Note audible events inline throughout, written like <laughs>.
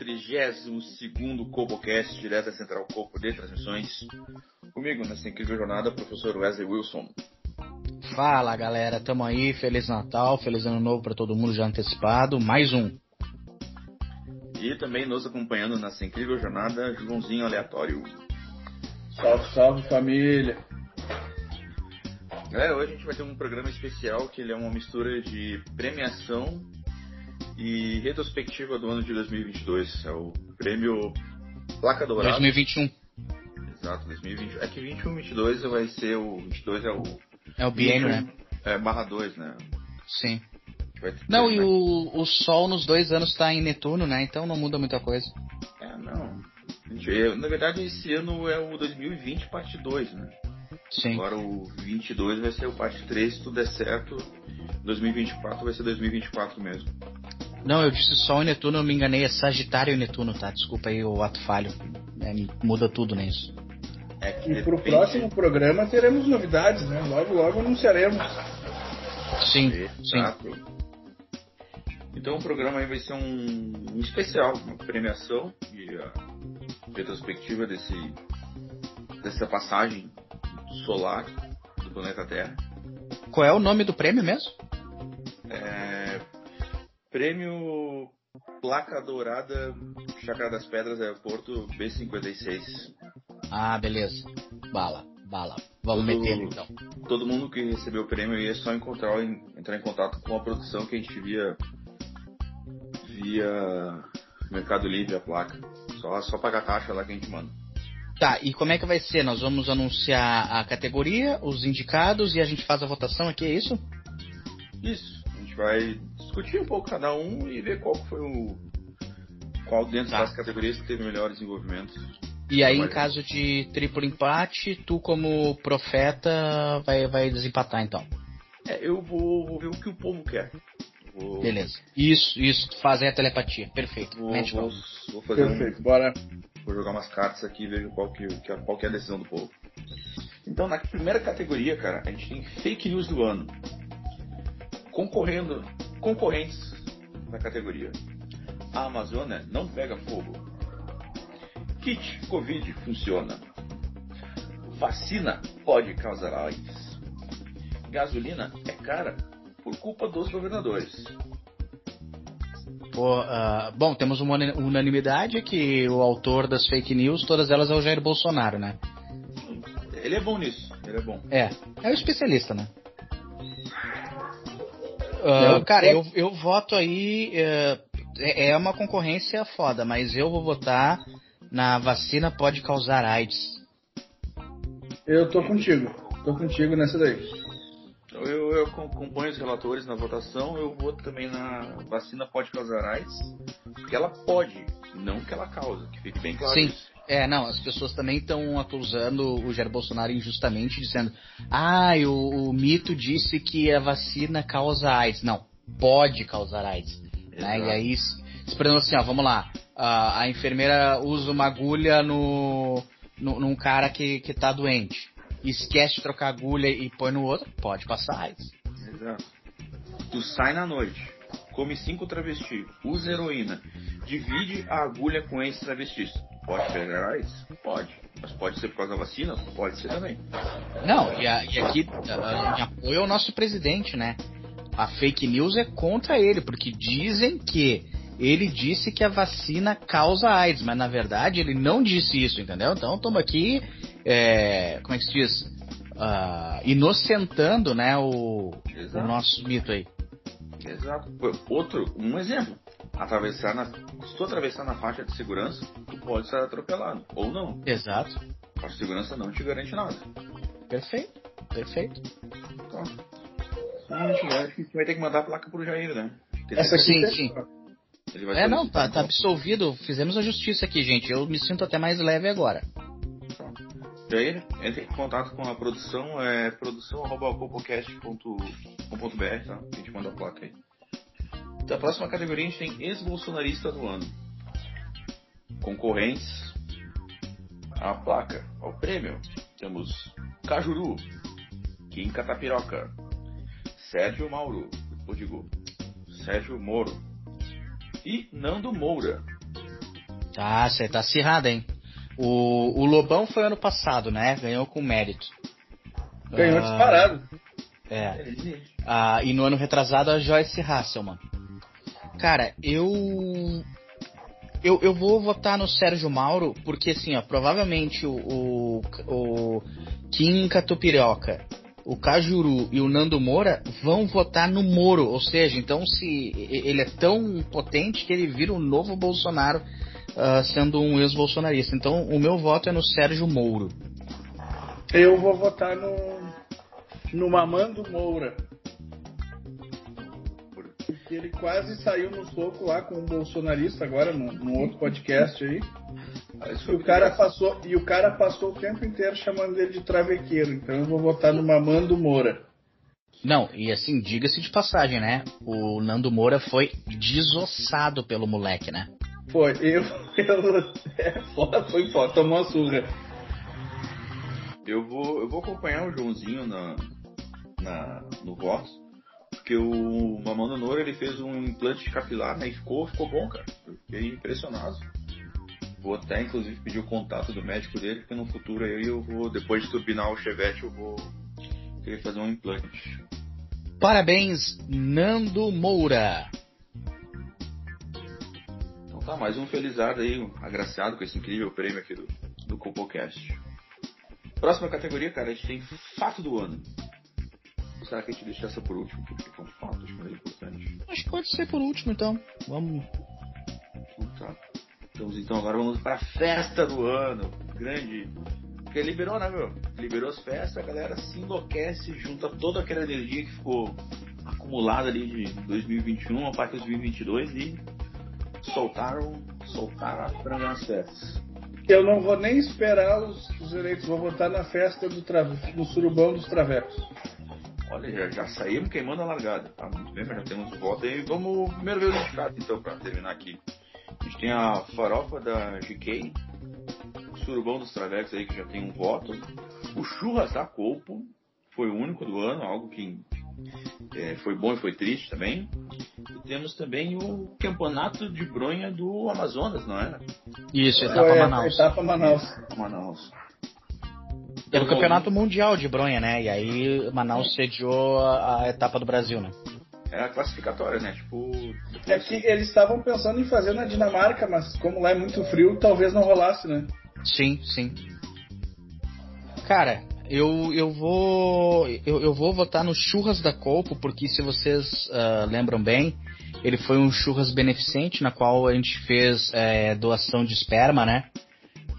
32 Cobocast, direto da Central Copo de Transmissões. Comigo nessa incrível jornada, o professor Wesley Wilson. Fala galera, tamo aí, Feliz Natal, Feliz Ano Novo para todo mundo já antecipado, mais um. E também nos acompanhando nessa incrível jornada, Joãozinho Aleatório. Salve, salve família! Galera, hoje a gente vai ter um programa especial que ele é uma mistura de premiação e retrospectiva do ano de 2022. É o prêmio Placa Dourada. 2021. Exato, 2021. É que 21 22 vai ser o. 22 é o. É o biênio, né? É, barra 2, né? Sim. Não, e né? o, o Sol nos dois anos tá em Netuno, né? Então não muda muita coisa. É, não. É, na verdade, esse ano é o 2020 parte 2, né? Sim. Agora o 22 vai ser o parte 3, se tudo der certo. 2024 vai ser 2024 mesmo. Não, eu disse Sol e Netuno, eu me enganei, é Sagitário e Netuno, tá? Desculpa aí o ato falho. É, muda tudo nisso. É e pro próximo programa teremos novidades, né? Logo, logo anunciaremos. Sim, sim. Então o programa aí vai ser um, um especial, uma premiação e a retrospectiva desse, dessa passagem solar do planeta Terra. Qual é o nome do prêmio mesmo? É, prêmio Placa Dourada Chácara das Pedras Aeroporto B56. Ah, beleza. Bala, bala. Vamos todo, meter então. Todo mundo que recebeu o prêmio ia só encontrar, entrar em contato com a produção que a gente via via Mercado Livre a placa. Só, só pagar a taxa lá que a gente manda. Tá, e como é que vai ser? Nós vamos anunciar a categoria, os indicados e a gente faz a votação aqui, é isso? Isso. A gente vai discutir um pouco cada um e ver qual foi o. qual dentro tá. das categorias que teve melhor desenvolvimento. E aí, em caso de triplo empate, tu como profeta vai, vai desempatar então. É, eu vou, vou ver o que o povo quer. Vou... Beleza. Isso, isso. Fazer a telepatia. Perfeito. Vou, vou, vou fazer Perfeito. Um... Bora. Vou jogar umas cartas aqui e ver qual que, qual que é a decisão do povo. Então, na primeira categoria, cara, a gente tem fake news do ano. Concorrendo, concorrentes na categoria. A Amazônia não pega fogo. Kit Covid funciona. Vacina pode causar AIDS. Gasolina é cara por culpa dos governadores. Pô, uh, bom, temos uma unanimidade que o autor das fake news, todas elas é o Jair Bolsonaro, né? Ele é bom nisso, ele é bom. É, é o especialista, né? Uh, cara, eu, eu voto aí. Uh, é uma concorrência foda, mas eu vou votar na vacina pode causar AIDS. Eu tô contigo. Tô contigo nessa daí. Eu, eu acompanho os relatores na votação, eu voto também na vacina pode causar AIDS, porque ela pode, não que ela causa, que fique bem claro Sim. Isso. É, não, as pessoas também estão acusando o Jair Bolsonaro injustamente, dizendo: ah, o, o, mito disse que a vacina causa AIDS. Não, pode causar AIDS. Né? E aí, esperando assim, ó, vamos lá. A, a enfermeira usa uma agulha no, no, num cara que, que tá doente esquece de trocar agulha e põe no outro, pode passar AIDS. Exato. Tu sai na noite, come cinco travestis, usa heroína, divide a agulha com esse travestis. Pode pegar AIDS? Pode. Mas pode ser por causa da vacina? Pode ser também. Não, e, a, e aqui em apoio ao nosso presidente, né? A fake news é contra ele, porque dizem que ele disse que a vacina causa AIDS, mas na verdade ele não disse isso, entendeu? Então estamos aqui, é, como é que se diz? Uh, inocentando né, o, o, nosso mito aí. Exato. Outro, um exemplo. Atravessar na, se tu atravessar na faixa de segurança, tu pode ser atropelado. Ou não. Exato. A faixa de segurança não te garante nada. Perfeito. Perfeito. Então, a gente vai, ter que mandar a placa pro Jair, né? Essa aqui sim, sim. É, não, tá, tá então. absolvido. Fizemos a justiça aqui, gente. Eu me sinto até mais leve agora. E aí, entre em contato com a produção, é produção.copocast.com.br, tá? A gente manda a placa aí. Da próxima categoria a gente tem ex-bolsonarista do ano. Concorrentes. A placa, ao prêmio. Temos Cajuru, Kim Catapiroca, Sérgio Mauro, ou digo, Sérgio Moro e Nando Moura. Tá, você tá acirrado, hein? O, o Lobão foi ano passado, né? Ganhou com mérito. Ganhou Ah, disparado. É. Ah, e no ano retrasado a Joyce Hasselman. Cara, eu. Eu, eu vou votar no Sérgio Mauro, porque assim, ó, provavelmente o, o, o Kim Catupiroca, o Cajuru e o Nando Moura vão votar no Moro. Ou seja, então se ele é tão potente que ele vira um novo Bolsonaro ah, sendo um ex-bolsonarista. Então o meu voto é no Sérgio Moro. Eu vou votar no. No Mamando Moura. Porque ele quase saiu no soco lá com um bolsonarista agora, num, num outro podcast aí. Isso E o, cara passou, e o cara passou o tempo inteiro chamando ele de travequeiro. Então eu vou votar no Mamando Moura. Não, e assim, diga-se de passagem, né? O Nando Moura foi desossado pelo moleque, né? Foi, eu. <laughs> eu é, foda, foi foda, tomou uma surra. Eu vou, eu vou acompanhar o Joãozinho na, na, no voto, porque o Mamando Noura ele fez um implante capilar né, e ficou, ficou bom, cara. Eu fiquei impressionado. Vou até inclusive pedir o contato do médico dele, porque no futuro aí eu vou, depois de turbinar o Chevette, eu vou querer fazer um implante. Parabéns, Nando Moura. Então tá, mais um felizardo aí, agraciado com esse incrível prêmio aqui do, do CopoCast. Próxima categoria, cara, a gente tem fato do ano. Será que a gente deixa essa por último? Porque é um fato, acho que importante. Acho que pode ser por último, então. Vamos. Então tá. Então, então agora vamos para a festa do ano. Grande. Porque liberou, né, meu? Liberou as festas, a galera se enlouquece, junta toda aquela energia que ficou acumulada ali de 2021 a parte de 2022 e soltaram, soltaram a franga nas festas. Eu não vou nem esperar os, os eleitos, vou votar na festa do, do surubão dos travecos. Olha, já, já saímos queimando a largada. Tá muito bem, mas já temos voto aí. Vamos primeiro ver os indicados então, para terminar aqui. A gente tem a farofa da GK, o surubão dos travecos aí que já tem um voto. O churras da Colpo foi o único do ano, algo que é, foi bom e foi triste também. E temos também o campeonato de bronha do Amazonas, não é? Isso, etapa a Manaus. Etapa Manaus. Manaus. Era o campeonato mundial de bronha, né? E aí Manaus sediou a, a etapa do Brasil, né? É a classificatória, né? Tipo. É que eles estavam pensando em fazer na Dinamarca, mas como lá é muito frio, talvez não rolasse, né? Sim, sim. Cara, eu, eu vou eu, eu vou votar no churras da Colpo porque se vocês ah, lembram bem, ele foi um churras beneficente na qual a gente fez eh, doação de esperma, né?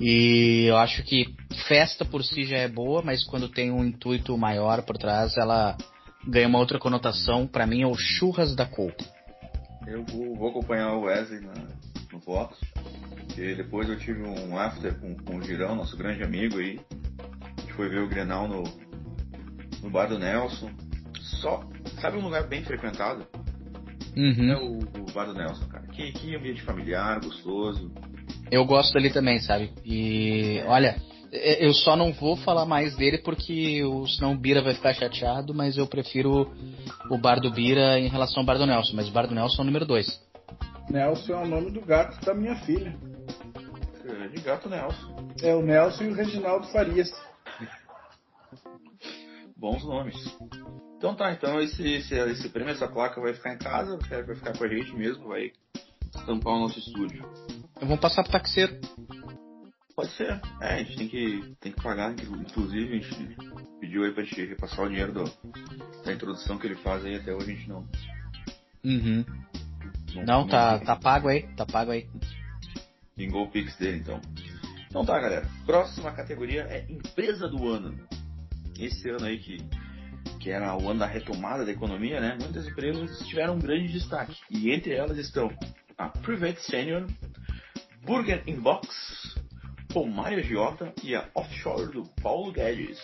E eu acho que festa por si já é boa, mas quando tem um intuito maior por trás, ela ganha uma outra conotação. Pra mim é o churras da Colpo. Eu vou, acompanhar o Wesley na- no voto. E depois eu tive um after com, com o Girão, nosso grande amigo aí. A gente foi ver o Grenal no, no bar do Nelson. Só, sabe um lugar bem frequentado? É Uhum. o, o bar do Nelson, cara. Que, que ambiente familiar, gostoso. Eu gosto dele também, sabe? E olha, eu só não vou falar mais dele porque o, senão o Bira vai ficar chateado, mas eu prefiro o bar do Bira em relação ao bar do Nelson. Mas o bar do Nelson é o número 2. Nelson é o nome do gato da minha filha. É, De gato Nelson. É o Nelson e o Reginaldo Farias. Bons nomes. Então tá, então esse, esse, esse prêmio, essa placa vai ficar em casa, vai vai ficar com a gente mesmo, vai estampar o nosso estúdio. Eu vou passar pro taxeiro. Pode ser. É, a gente tem que, tem que pagar. Inclusive, a gente pediu aí pra gente repassar o dinheiro do, da introdução que ele faz aí. Até hoje a gente não. Uhum. Não, tá, tá pago aí, tá pago aí. Pingou o Pix dele, então. Então tá, galera. Próxima categoria é Empresa do Ano. Esse ano aí que, que era o ano da retomada da economia, né? Muitas empresas tiveram um grande destaque. E entre elas estão a Private Senior, Burger Inbox, o Mário Giota e a Offshore do Paulo Guedes.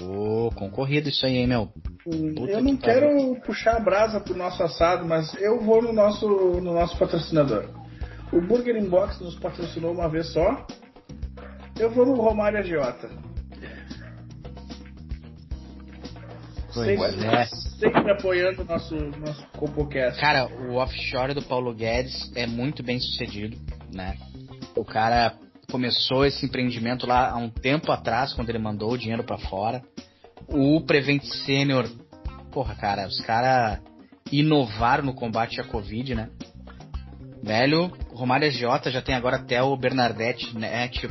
Ô, oh, concorrido isso aí, hein, meu? Puta eu não que quero puxar a brasa pro nosso assado, mas eu vou no nosso, no nosso patrocinador. O Burger Inbox nos patrocinou uma vez só. Eu vou no Romário Agiota. Pois sempre, é. sempre apoiando o nosso, nosso CopoCast. Cara, o offshore do Paulo Guedes é muito bem sucedido, né? O cara começou esse empreendimento lá há um tempo atrás, quando ele mandou o dinheiro para fora. O Prevent Senior, porra, cara, os caras inovaram no combate à Covid, né? Velho, Romário Agiota já tem agora até o Bernardette.net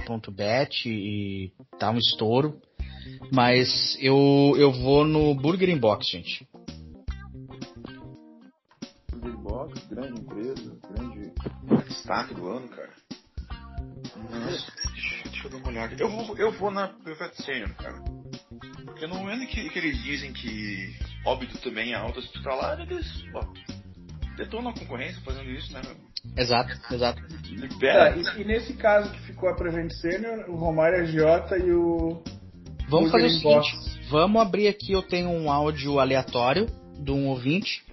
e tá um estouro. Mas eu, eu vou no Burger Inbox, gente. Burger Inbox, grande empresa, destaque do ano, cara. Nossa, deixa, deixa eu dar uma olhada. Eu vou, eu vou na Perfect Senior, cara. Porque no momento que, que eles dizem que óbito também é alta hospitalar, eles ó, detonam a concorrência fazendo isso, né? Exato, exato. Libera. Tá, e, e, nesse caso que ficou a Prevent Senior, o Romário Agiota e o. Vamos fazer o seguinte: vamos abrir aqui. Eu tenho um áudio aleatório de um ouvinte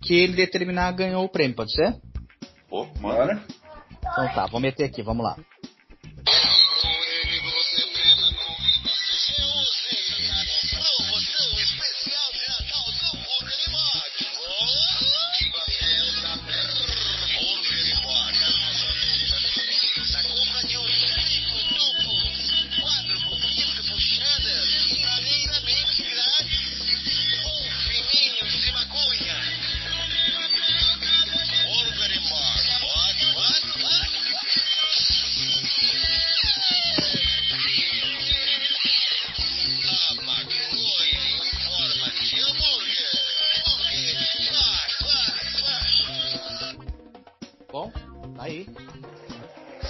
que ele determinar ganhou o prêmio, pode ser? Pô, mano. Então tá, vou meter aqui, vamos lá.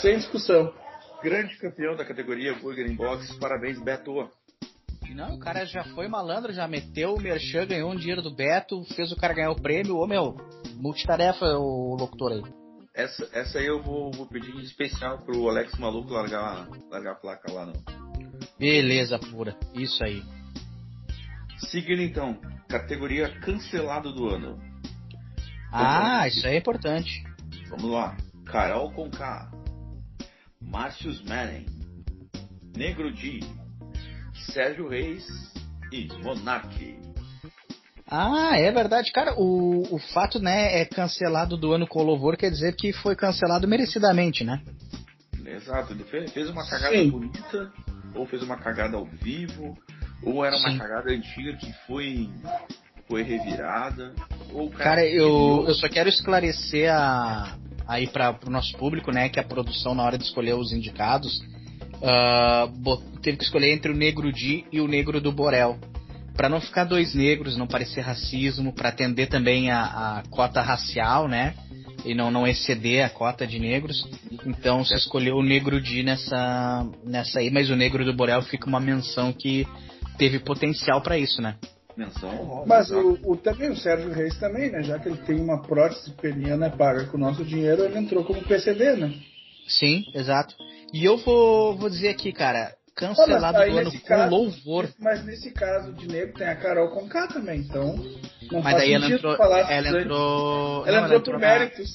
Sem discussão. Grande campeão da categoria Burger in Box, parabéns, Beto. Não, o cara já foi malandro, já meteu o Merchan, ganhou um dinheiro do Beto, fez o cara ganhar o prêmio. Ô meu, multitarefa o locutor aí. Essa, essa aí eu vou, vou pedir em especial pro Alex Maluco largar, largar a placa lá, não. Beleza, pura. Isso aí. Seguindo então, categoria cancelado do ano. Ah, Vamos isso aí é importante. Vamos lá. Carol Conká. Márcios Manning, Negro Di, Sérgio Reis e Monarque. Ah, é verdade, cara. O, o fato, né, é cancelado do ano com louvor quer dizer que foi cancelado merecidamente, né? Exato, ele fez, fez uma cagada Sim. bonita, ou fez uma cagada ao vivo, ou era uma Sim. cagada antiga que foi foi revirada. Ou cara, cara eu, eu só quero esclarecer a, aí para o nosso público, né, que a produção na hora de escolher os indicados uh, teve que escolher entre o Negro Di e o Negro do Borel, para não ficar dois negros, não parecer racismo, para atender também a, a, cota racial, né, e não não exceder a cota de negros. Então se escolheu o Negro Di nessa nessa aí, mas o Negro do Borel fica uma menção que teve potencial para isso, né? Menção Mas o, o, também o Sérgio Reis também, né? Já que ele tem uma prótese peniana paga com o nosso dinheiro, ele entrou como PCD, né? Sim, exato. E eu vou, vou dizer aqui, cara, cancelado do ano com louvor. Mas nesse caso de negro tem a Carol com K também, então. Não mas daí ela entrou. Ela entrou. Ela não, entrou por méritos.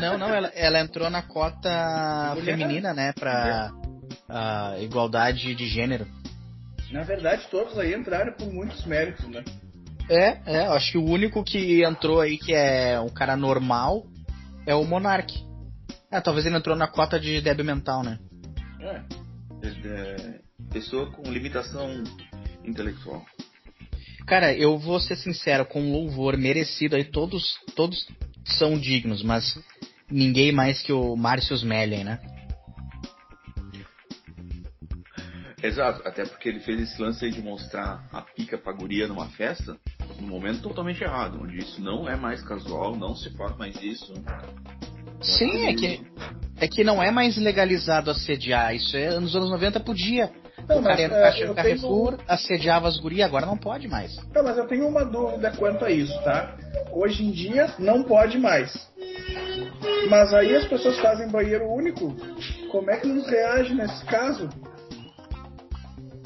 Não, não, ela, ela entrou na cota <laughs> feminina, né? Pra uh, igualdade de gênero. Na verdade, todos aí entraram com muitos méritos, né? É, é, acho que o único que entrou aí que é um cara normal é o Monark. É, talvez ele entrou na cota de débil mental, né? É. é pessoa com limitação intelectual. Cara, eu vou ser sincero, com louvor merecido aí, todos, todos são dignos, mas ninguém mais que o Márcio Smelling, né? Exato, até porque ele fez esse lance aí de mostrar a pica pra guria numa festa num momento totalmente errado, onde isso não é mais casual, não se faz mais isso. Sim, é que, é que não é mais legalizado assediar, isso é nos anos 90 podia. Não, o cara ia no é, Carrefour, tenho... assediava as gurias, agora não pode mais. Não, mas eu tenho uma dúvida quanto a isso, tá? Hoje em dia não pode mais. Mas aí as pessoas fazem banheiro único. Como é que nos reage nesse caso?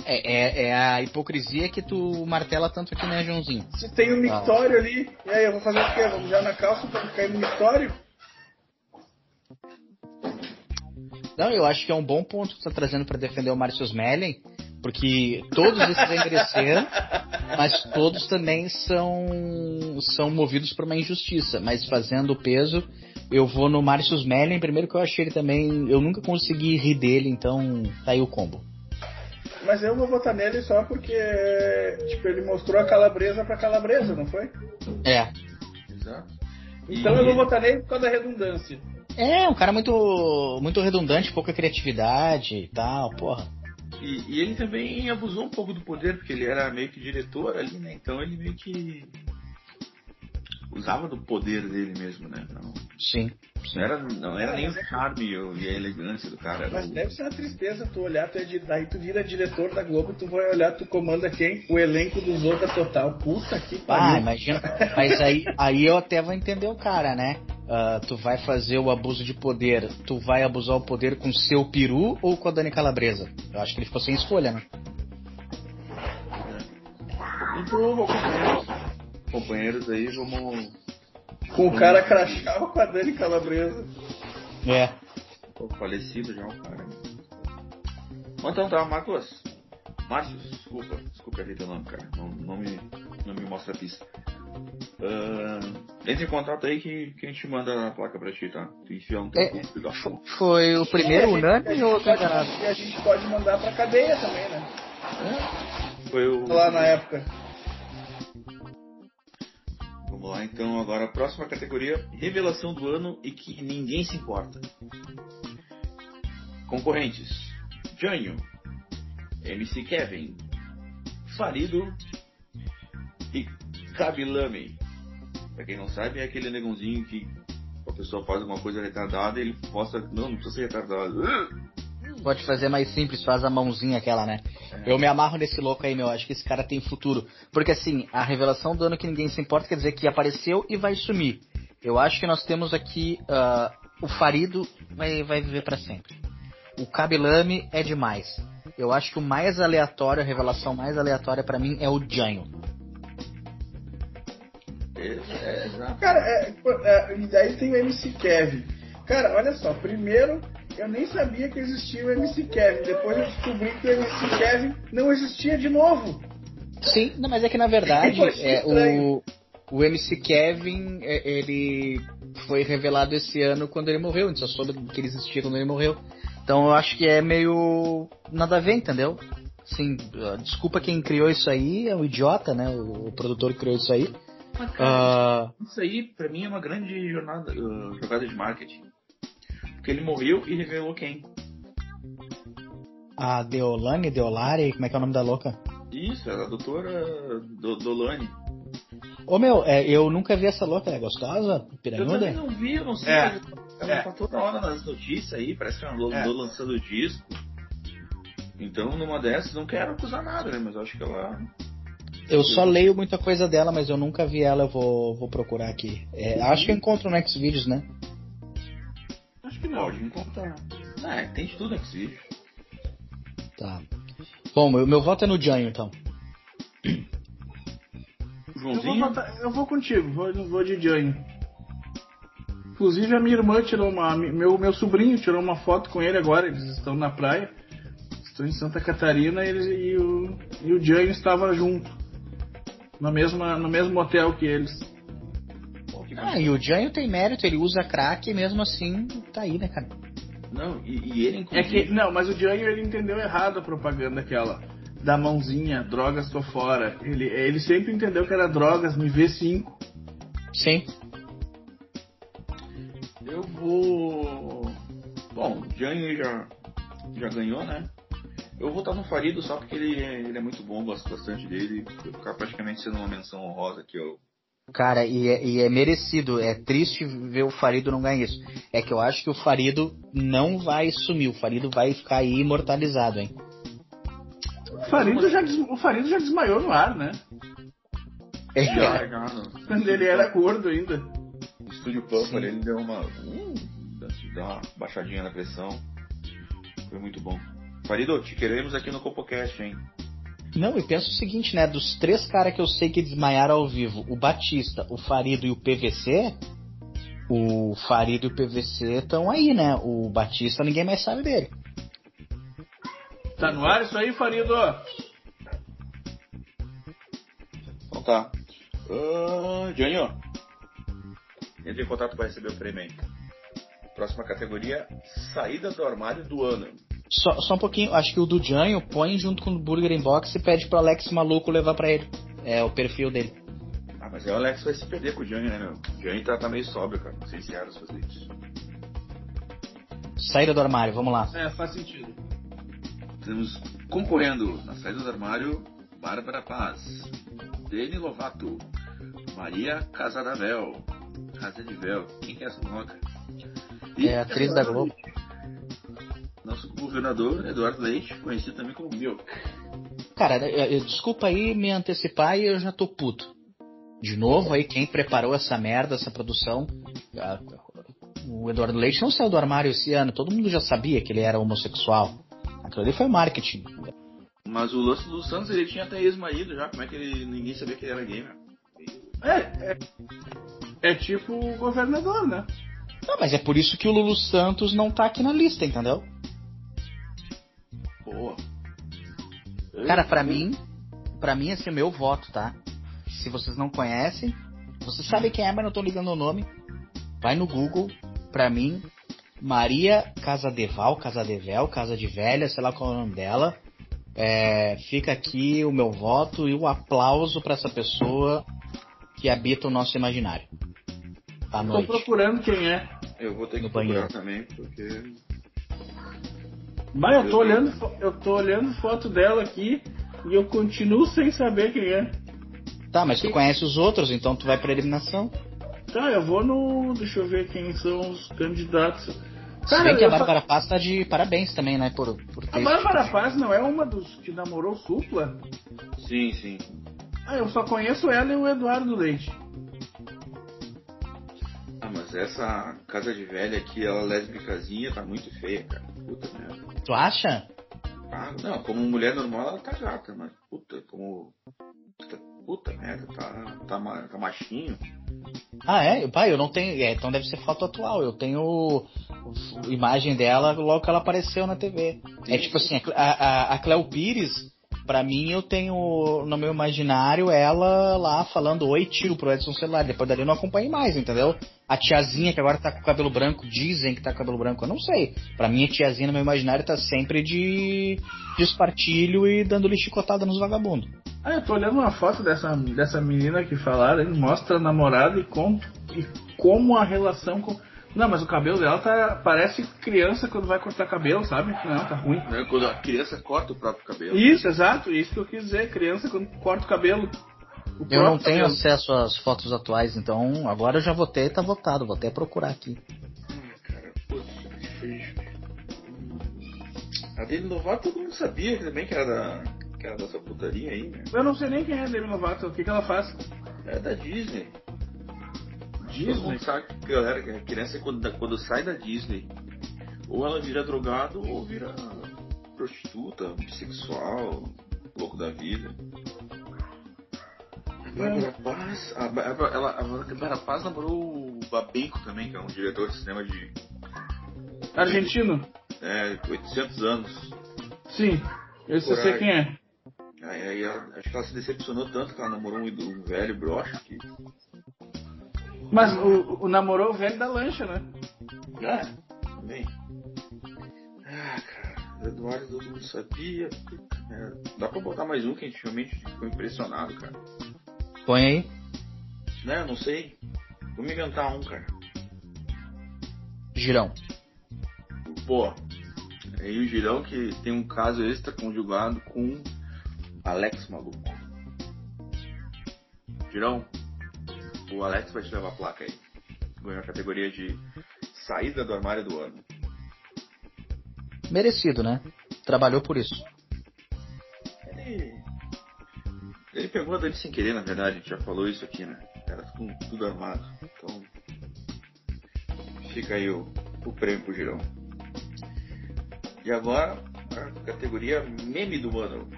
É, é, é a hipocrisia que tu martela tanto aqui, né, Joãozinho? Se tem um mictório ali, e aí eu vou fazer o quê? Vamos já na calça pra cair no mictório? Não, eu acho que é um bom ponto que tu tá trazendo para defender o Márcio Smelling, porque todos esses engreceram, <laughs> mas todos também são são movidos por uma injustiça. Mas fazendo o peso, eu vou no Márcio Smelling, primeiro que eu achei ele também, eu nunca consegui rir dele, então tá aí o combo. Mas eu vou votar nele só porque, tipo, ele mostrou a calabresa pra calabresa, não foi? É. Exato. Então E- eu vou votar nele por causa da redundância. É, um cara muito muito redundante, pouca criatividade e tal, porra. E, e ele também abusou um pouco do poder, porque ele era meio que diretor ali, né? Então ele meio que usava do poder dele mesmo, né? Não, Sim. não era, não era nem o charme e e a elegância do cara. Mas o- deve ser uma tristeza tu olhar, tu é de, daí tu vira diretor da Globo, tu vai olhar, tu comanda quem? O elenco dos outros total. Puta que Ah, pariu. imagina. Mas aí, aí eu até vou entender o cara, né? Ah, tu vai fazer o abuso de poder, tu vai abusar o poder com seu peru ou com a Dani Calabresa? Eu acho que ele ficou sem escolha, né? Então, companheiros, companheiros aí, vamos. Com o cara crachá ou com a Dani Calabresa. É. Pô, falecido já o cara. Então tá, Marcos. Márcio, desculpa, desculpa errei teu nome, cara. Não, não, me, não me mostra a pista. Ah, entre em contato aí que, que a gente manda a placa pra ti, tá? Tu enfia um É. Foi o primeiro E a gente- unânime ou caralho? E a gente pode mandar pra cadeia também, né? Foi o. Lá na época. Vamos lá então, agora a próxima categoria: Revelação do ano e que ninguém se importa. Concorrentes: Jânio, MC Kevin, Farido e Kabilame. Pra quem não sabe, é aquele negãozinho que a pessoa faz uma coisa retardada e ele posta. Não, não precisa ser retardado. Pode fazer mais simples, faz a mãozinha aquela, né? Eu me amarro nesse louco aí, meu. Acho que esse cara tem futuro. Porque assim, a revelação do ano que ninguém se importa quer dizer que apareceu e vai sumir. Eu acho que nós temos aqui ah, o Farido vai, vai viver pra sempre. O Kabilame é demais. Eu acho que o mais aleatório, a revelação mais aleatória pra mim é o Janho. É, é. Cara, é, é, e daí tem o MC Kevin. Cara, olha só, primeiro eu nem sabia que existia o MC Kevin. Depois eu descobri que o MC Kevin não existia de novo. Sim, não, mas é que na verdade <laughs> é, o, o MC Kevin é, ele foi revelado esse ano quando ele morreu. A gente só soube que ele existia quando ele morreu. Então eu acho que é meio nada a ver, entendeu? Assim, ah, desculpa quem criou isso aí, é o idiota, né? O, o produtor que criou isso aí. Mas, cara, Ah, Isso aí, pra mim, é uma grande jornada, uh, jogada de marketing. Porque ele morreu e revelou quem. a Deolane, Deolare, como é que é o nome da louca? Isso, era a doutora Do- Dolane. Ô meu, é, eu nunca vi essa louca, ela é gostosa? Eu também Piranhuda? não vi, eu não sei. É, ela é. tá toda hora nas notícias aí, parece que ela andou, É. lançando disco. Então, numa dessas, não quero acusar nada, né? Mas eu acho que ela. Eu só leio muita coisa dela, mas eu nunca vi ela, eu vou, vou procurar aqui. É, acho que eu encontro no Xvideos, né? Pode encontrar. É, tem de tudo nesse vídeo. Tá. Bom, meu, meu voto é no Janho, então. O <clears throat> Eu vou, Joãozinho. botar- eu vou contigo, vou, vou de Johnny. Inclusive a minha irmã tirou uma. Meu, meu sobrinho tirou uma foto com ele agora, eles estão na praia. Estão em Santa Catarina eles, e o, e o Johnny estava junto. Na mesma, no mesmo hotel que eles. Que Ah, e o Janho tem mérito, ele usa crack e mesmo assim tá aí, né, cara? Não, e, e ele, É inclusive. que, não, mas o Johnny ele entendeu errado a propaganda aquela. Da mãozinha, drogas tô fora. Ele, ele sempre entendeu que era drogas no IV5. Sim. Eu vou. Bom, o Janho já, já ganhou, né? Eu vou votar no Farido só porque ele é, ele é muito bom, gosto bastante dele. Vai ficar praticamente sendo uma menção honrosa aqui. Eu... Cara, e é, e é merecido. É triste ver o Farido não ganhar isso. É que eu acho que o Farido não vai sumir. O Farido vai ficar aí imortalizado, hein? O Farido, já, des- o Farido já desmaiou no ar, né? Já, já, Quando ele era gordo ainda. no estúdio Pampa, ele deu uma. Uh, deu uma baixadinha na pressão. Foi muito bom. Farido, te queremos aqui no CopoCast, hein? Não, e penso o seguinte, né? Dos três caras que eu sei que desmaiaram ao vivo, o Batista, o Farido e o PVC, o Farido e o PVC estão aí, né? O Batista ninguém mais sabe dele. Tá no ar isso aí, Farido? Então tá. Uh, Jânio, entre em contato para receber o prêmio aí. Próxima categoria, saída do armário do ano. Só, só um pouquinho, acho que o do Janho põe junto com o Burger Inbox e pede pro Alex Maluco levar pra ele. É o perfil dele. Ah, mas aí o Alex vai se perder com o Jânio, né, meu? O Jânio tá, tá meio sóbrio, cara. Não sei se era fazer isso. Saída do armário, vamos lá. É, faz sentido. Temos concorrendo na saída do armário Bárbara Paz, Deni Lovato, Maria Casadavel, Casa de Véu. Quem que é essa louca? É atriz da Globo. Nosso governador, Eduardo Leite, conhecido também como Milk. Cara, eu- eu- desculpa aí me antecipar e eu já tô puto. De novo aí, quem preparou essa merda, essa produção. a- O Eduardo Leite não saiu do armário esse ano, todo mundo já sabia que ele era homossexual. Aquilo ali foi marketing. Mas o lance do Santos, ele tinha até ex-marido já. Como é que ele, ninguém sabia que ele era gay, meu? É, é, é tipo o governador, né? Não, mas é por isso que o Lulu Santos não tá aqui na lista, entendeu? Cara, pra mim, pra mim esse é o meu voto, tá? Se vocês não conhecem, vocês sabem quem é, mas não tô ligando o nome. Vai no Google, pra mim, Maria Casadeval, Casadevel, Casa de Velha, sei lá qual é o nome dela. É, fica aqui o meu voto e o aplauso pra essa pessoa que habita o nosso imaginário. À Tô noite. procurando quem é. Eu vou ter que No procurar banheiro. também, porque. Mas eu tô olhando, eu tô olhando foto dela aqui e eu continuo sem saber quem é. Tá, mas tu conhece os outros, então tu vai pra eliminação. Tá, eu vou no. Deixa eu ver quem são os candidatos. Se bem que a Bárbara Paz tá de parabéns também, né? Por, por a ter Bárbara Paz não é uma dos que namorou Supla? Sim, sim. Ah, eu só conheço ela e o Eduardo Leite. Mas essa casa de velha aqui, ela lésbicazinha, tá muito feia, cara. Puta merda. Tu acha? Ah, não, como mulher normal ela tá gata, mas puta, como. Puta, puta merda, tá, tá, tá machinho. Ah, é? Pai, eu não tenho. é, então deve ser foto atual. Eu tenho imagem dela logo que ela apareceu na TV. É tipo assim, a, Cle- a, a- a Cleo Pires, pra mim, eu tenho no meu imaginário ela lá falando oi tio pro Edson Celular. Depois dali eu não acompanhei mais, entendeu? A tiazinha que agora tá com cabelo branco, dizem que tá com cabelo branco, eu não sei. Pra mim, a tiazinha no meu imaginário tá sempre de, de espartilho e dando-lhe chicotada nos vagabundos. Ah, eu tô olhando uma foto dessa, dessa menina que falaram, mostra a namorada e como, e como a relação com. Não, mas o cabelo dela tá. Parece criança quando vai cortar cabelo, sabe? Não, tá ruim. Né? Quando a criança corta o próprio cabelo. Isso, exato, isso que eu quis dizer, criança quando corta o cabelo. O Eu não tenho cabelo. acesso às fotos atuais, então agora eu já votei, tá votado, vou até procurar aqui. Cara, putz, que feio. A dele Lovato todo mundo sabia também que era da, que era dessa putaria aí, né? Eu não sei nem quem é a Demi Lovato, o que, que ela faz? É da Disney. Disney? sabe que galera, a criança quando, quando sai da Disney, ou ela vira drogado ou vira prostituta, bissexual, louco da vida. A Bárbara Paz, a, ela, a Bárbara Paz namorou o Babenco também, que é um diretor de cinema de Argentino? é, 800 anos. Sim, esse eu sei quem é. Aí, aí ela- acho que ela se decepcionou tanto que ela namorou um, um velho broxa que. Mas o, o namorou o velho da lancha, né? É, também. Ah, cara, o Eduardo todo mundo sabia. Merda. Dá pra botar mais um que a gente realmente ficou impressionado, cara. Põe aí. Né, não sei. Vamos inventar um, cara. Girão. Pô, aí o Girão que tem um caso extra conjugado com Alex Maluco. Girão, o Alex vai te levar a placa aí. Ganhou a categoria de saída do armário do ano. Merecido, né? Trabalhou por isso. Ele. Ele pegou a Dani sem querer, na verdade, a gente já falou isso aqui, né? Era tudo, tudo armado. Então. fica aí o, o prêmio pro Girão. E agora, a categoria meme do ano.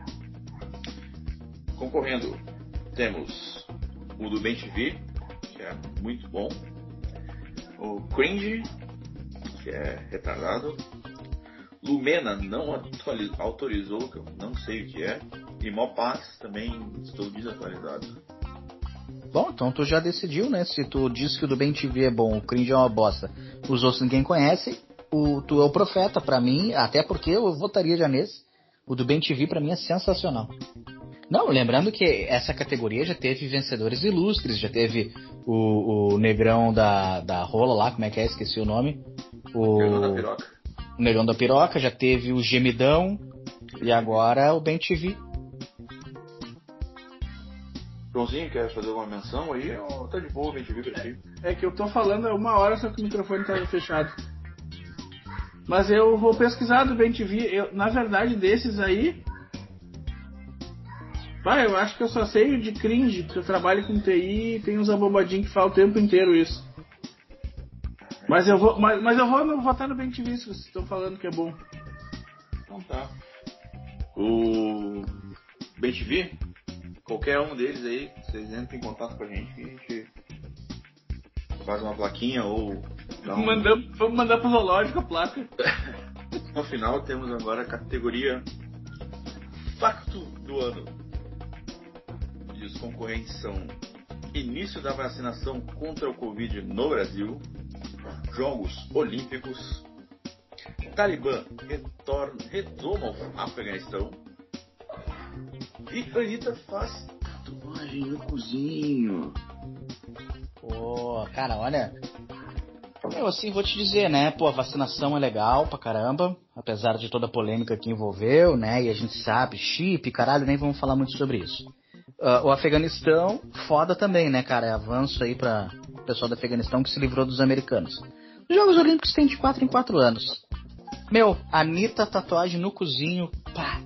Concorrendo, temos o do Ben TV, é muito bom. O Cringe, que é retardado. Lumena não autorizou, que eu não sei o que é. E Mopaz também estou desatualizado. Bom, então tu já decidiu, né? Se tu diz que o do Bem TV é bom, o Cringe é uma bosta, os outros ninguém conhece, o, tu é o profeta pra mim, até porque eu votaria já nesse. O do Bem TV pra mim é sensacional. Não, lembrando que essa categoria já teve vencedores ilustres, já teve o, o negrão da, da rola lá, como é que é? Esqueci o nome. O, Perdão da piroca. o negão da piroca, já teve o gemidão e agora o Bem TV. Joãozinho, quer fazer uma menção aí ou tá de boa, bem TV pra ti? É que eu tô falando há uma hora, só que o microfone tá fechado. Mas eu vou pesquisar do BenTV. Eu, na verdade, desses aí. Vai, eu acho que eu só sei de cringe, porque eu trabalho com TI e tem uns abobadinhos que falam o tempo inteiro isso. Mas eu vou, mas, mas eu vou votar no BenTV se vocês estão falando que é bom. Então tá. O Bem TV, qualquer um deles aí, vocês entrem em contato com a gente que a gente faz uma plaquinha ou dá um... Mandam- vamos mandar pro zoológico a placa. <laughs> No final temos agora a categoria Facto do Ano. Os concorrentes são Início da vacinação contra o Covid no Brasil, Jogos Olímpicos, Talibã retorna, retoma o Afeganistão e Anitta faz tatuagem no cozinho. Pô, cara, olha. Eu assim vou te dizer, né? Pô, a vacinação é legal pra caramba, apesar de toda a polêmica que envolveu, né? E a gente sabe, chip, caralho, nem vamos falar muito sobre isso. Ah, o Afeganistão, foda também, né, cara? É avanço aí pra o pessoal do Afeganistão que se livrou dos americanos. Os Jogos Olímpicos tem de 4 em 4 anos. Meu, Anitta tatuagem no cozinho, pá.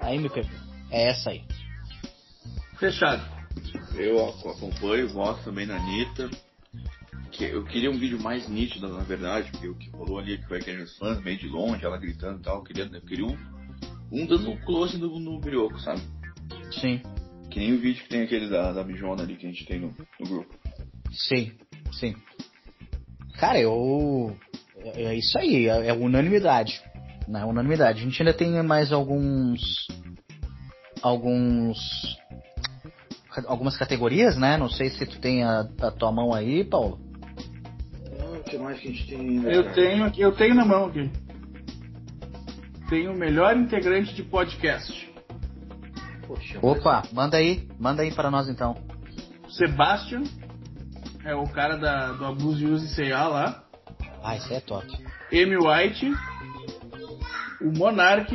Aí me pegou. É essa aí. Fechado. Eu acompanho, gosto também da Anitta. Que eu queria um vídeo mais nítido, na verdade, porque o que rolou ali que foi aqueles fãs meio de longe, ela gritando e tal. Eu queria, eu queria um, um dando um close no, no brioco, sabe? Sim, Que nem o vídeo que tem aquele da, da bijona ali que a gente tem no, no grupo. sim, sim. Cara, eu. É é isso aí, é, é unanimidade. Né? Unanimidade. A gente ainda tem mais alguns. Alguns. Algumas categorias, né? Não sei se tu tem a, a tua mão aí, Paulo. O que mais que a gente tem ainda? Eu tenho aqui, eu tenho na mão aqui. Tenho o melhor integrante de podcast. Poxa, Opa, manda aí, manda aí para nós então. Sebastian é o cara da, do Abuso de Use C.A. lá. Ah, isso é top. Amy White, o Monark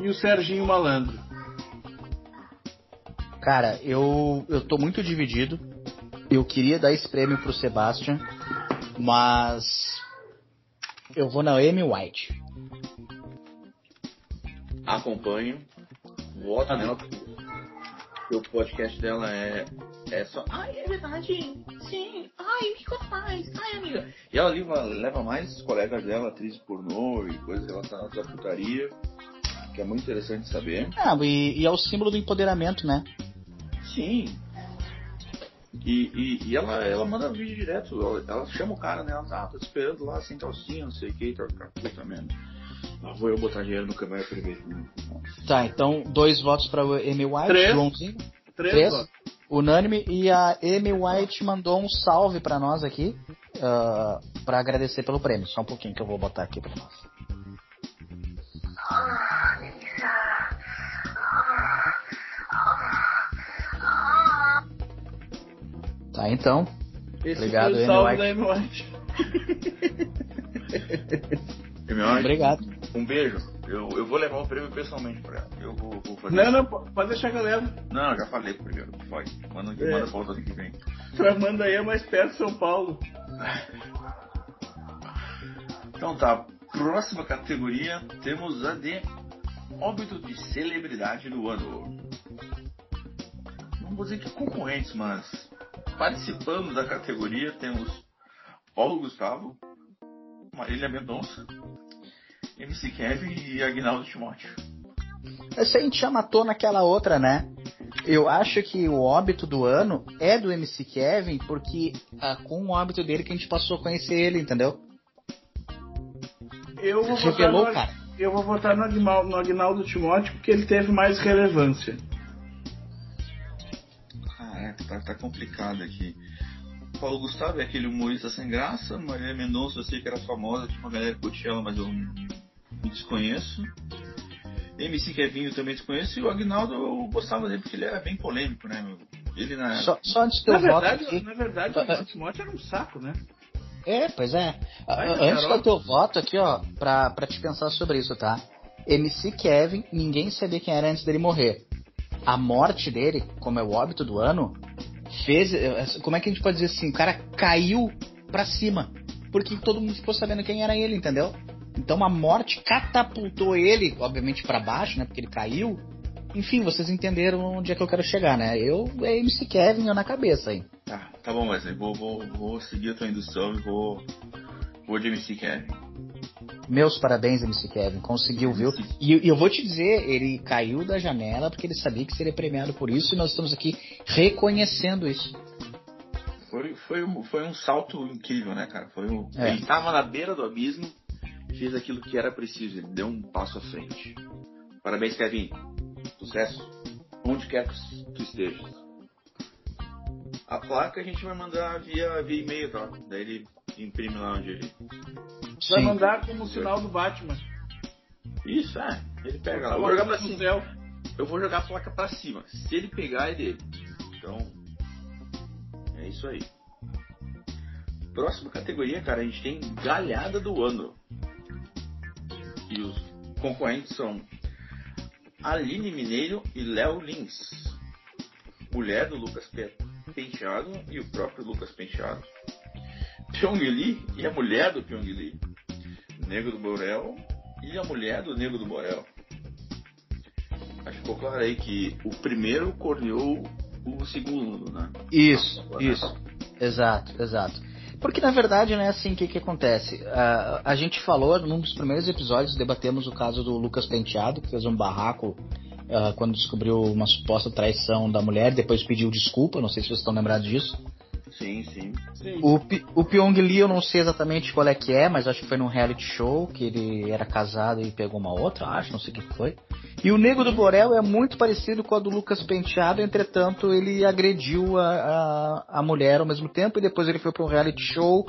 e o Serginho Malandro. Cara, eu, eu tô muito dividido. Eu queria dar esse prêmio pro Sebastian, mas eu vou na Amy White. acompanho, voto nela, porque o podcast dela é, é só. Ai, é verdade, sim, ai, o que eu faz? Ai, amiga. E ela leva, leva mais colegas dela, atriz pornô e coisas relacionadas à putaria, que é muito interessante saber. Ah, e, e é o símbolo do empoderamento, né? Sim. E, e, e ela, ela manda vídeo direto, ela, ela chama o cara, né? Ela tá, tá te esperando lá sem calcinha, não sei o que, tá, tá, puta merda. Lá vou eu botar dinheiro no pra ver. Tá, então dois votos pra Amy White, Três. Joãozinho, Três, Três. votos. unânime, e a Amy White mandou um salve pra nós aqui, ah, pra agradecer pelo prêmio. Só um pouquinho que eu vou botar aqui pra nós. Tá, então. Esse Obrigado, foi o Amy salve White. da Amy White. <laughs> Obrigado. Um beijo. Eu, eu vou levar o prêmio pessoalmente pra ela. Eu vou, vou fazer. Não, não, pode deixar que eu levo. Não, já falei primeiro. Foi. Manda, É. manda outra ano que vem. Tu manda aí é mais perto de São Paulo. Então tá. Próxima categoria temos a de óbito de celebridade do ano. Não vou dizer que concorrentes, mas participando da categoria temos Paulo Gustavo, Marília Mendonça, MC Kevin e Agnaldo Timóteo. Esse a gente já matou naquela outra, né? Eu acho que o óbito do ano é do MC Kevin, porque ah, com o óbito dele que a gente passou a conhecer ele, entendeu? Eu vou Revelou, votar no, cara. Eu vou votar no Agnaldo, no Agnaldo Timóteo porque ele teve mais relevância. Ah, é, tá, tá complicado aqui. Paulo Gustavo é aquele humorista sem graça, Marília Mendonça eu sei que era famosa, tinha uma galera que curtia ela, mas eu desconheço. MC Kevinho eu também desconheço, e o Agnaldo eu gostava dele porque ele era bem polêmico, né? meu? Ele na. Só, só antes do Na voto verdade, aqui. na verdade, o Agnaldo Timóteo era um saco, né? É, pois é. Ah, Vai, Antes Carol. do teu voto aqui, ó, pra, pra te pensar sobre isso, tá? MC Kevin, ninguém sabia quem era antes dele morrer. A morte dele, como é o óbito do ano, fez. eh, Como é que a gente pode dizer assim? O cara caiu pra cima. Porque todo mundo ficou sabendo quem era ele, entendeu? Então a morte catapultou ele, obviamente, pra baixo, né? Porque ele caiu. Enfim, vocês entenderam onde é que eu quero chegar, né? Eu é MC Kevin eu na cabeça aí. Tá, tá bom, Wesley, vou, vou, vou seguir a tua indução e vou. Vou de MC Kevin. Meus parabéns, MC Kevin. Conseguiu, viu? E, e eu vou te dizer, ele caiu da janela porque ele sabia que seria premiado por isso e nós estamos aqui reconhecendo isso. Foi, foi, um- foi um salto incrível, né, cara? Foi um, É. Ele tava na beira do abismo, fez aquilo que era preciso, ele deu um passo à frente. Parabéns, Kevin. Sucesso. Onde quer que tu estejas. A placa a gente vai mandar via, via e-mail, tá? Daí ele imprime lá onde ele. Vai Sim. mandar como sinal do Batman. Isso, é. Ele pega lá. Eu Tá vou jogar pra cima. céu. Eu vou jogar a placa pra cima. Se ele pegar, é dele. Então. É isso aí. Próxima categoria, cara, a gente tem galhada do ano. E os concorrentes são Aline Mineiro e Léo Lins. Mulher do Lucas Pe- Penteado e o próprio Lucas Penteado. Pyong Lee e a mulher do Pyong Lee. Negro do Borel e a mulher do Negro do Borel. Acho que ficou claro aí que o primeiro corneou o segundo, né? Isso, isso. Exato, exato. Porque na verdade, né, assim, o que, que acontece? Ah, a gente falou num dos primeiros episódios, debatemos o caso do Lucas Penteado, que fez um barraco ah, quando descobriu uma suposta traição da mulher, depois pediu desculpa, não sei se vocês estão lembrados disso. Sim, sim. Sim. O, o Pyong Lee eu não sei exatamente qual é que é, mas acho que foi num reality show que ele era casado e pegou uma outra, acho, não sei o que foi. E o Nego do Borel é muito parecido com a do Lucas Penteado, entretanto ele agrediu a, a, a mulher ao mesmo tempo e depois ele foi para um reality show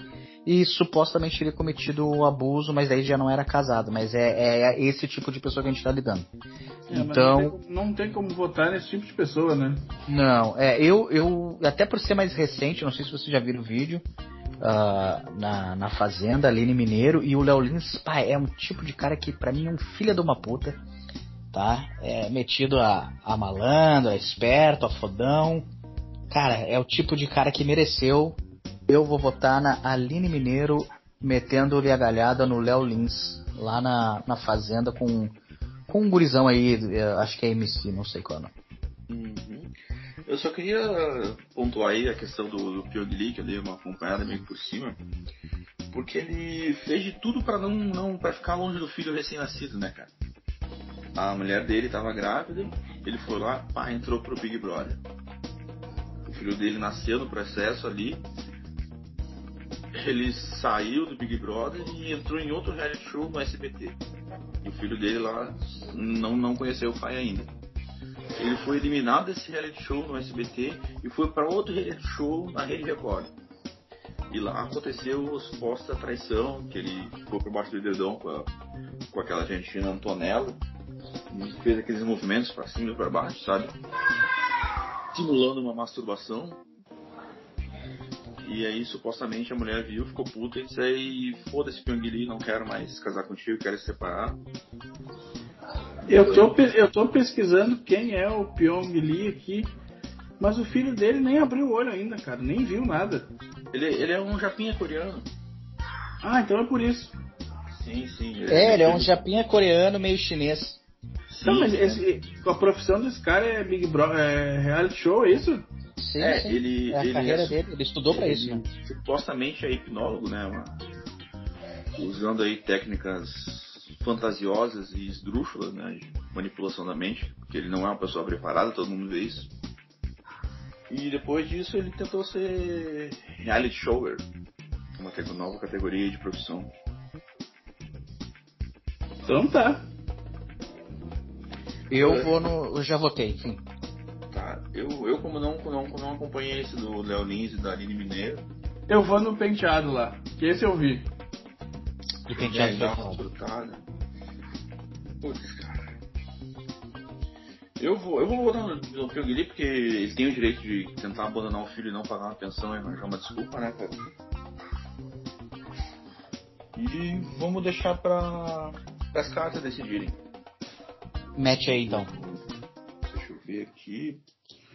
e supostamente teria cometido o abuso, mas daí já não era casado. Mas é, é esse tipo de pessoa que a gente tá lidando. É, então. não, tem, não tem como votar nesse tipo de pessoa, né? Não, é, eu, eu, até por ser mais recente, não sei se vocês já viram o vídeo, ah, na, na Fazenda, Aline Mineiro, e o Léo Lins, pá, é um tipo de cara que pra mim é um filho de uma puta, tá? É metido a, a malandro, a esperto, a fodão. Cara, é o tipo de cara que mereceu. Eu vou votar na Aline Mineiro metendo-lhe a galhada no Léo Lins, lá na, na Fazenda com, com um gurizão aí, eh, acho que é MC, não sei qual é o nome. Uhum. Eu só queria pontuar aí a questão do, do Pyong que eu dei uma acompanhada meio por cima, porque ele fez de tudo pra não, não para ficar longe do filho recém-nascido, né, cara? A mulher dele tava grávida, ele foi lá, pá, entrou pro Big Brother. O filho dele nasceu no processo ali. Ele saiu do Big Brother e entrou em outro reality show no SBT. E o filho dele lá não, não conheceu o pai ainda. Ele foi eliminado desse reality show no SBT e foi para outro reality show na Rede Record. E lá aconteceu a suposta traição, que ele ficou por baixo do dedão com, a- com aquela argentina Antonella fez aqueles movimentos para cima e para baixo, sabe? Simulando uma masturbação. E aí, supostamente, a mulher viu, ficou puta e disse aí, foda-se Pyong Lee, não quero mais casar contigo, quero se separar. Eu tô, eu tô pesquisando quem é o Pyong Lee aqui, mas o filho dele nem abriu o olho ainda, cara, nem viu nada. Ele, ele é um japinha coreano. Ah, então é por isso. Sim, sim. É, ele é um japinha coreano meio chinês. Sim, Então, mas esse, a profissão desse cara é Big Brother, é reality show, é isso? Sim, é, sim. ele. É a ele carreira é- dele, ele estudou pra ele isso, né? Supostamente é hipnólogo, né? uma- usando aí técnicas fantasiosas e esdrúxulas, né? De manipulação da mente, porque ele não é uma pessoa preparada, todo mundo vê isso. E depois disso ele tentou ser reality shower, uma nova categoria de profissão. Então tá. Eu É. vou no. Eu já votei, enfim. Tá, eu, eu como não, não, não acompanhei esse do Léo Lins e da Aline Mineiro, Eu vou no penteado lá. Que esse eu vi. Do penteado É, foda. surtada. Putz, cara. Eu vou, eu vou votar no, no Pyongyi porque ele tem o direito de tentar abandonar o filho e não pagar uma pensão e arranjar uma desculpa, né, cara? E vamos deixar pra, as cartas decidirem. Mete aí então. Deixa eu ver aqui.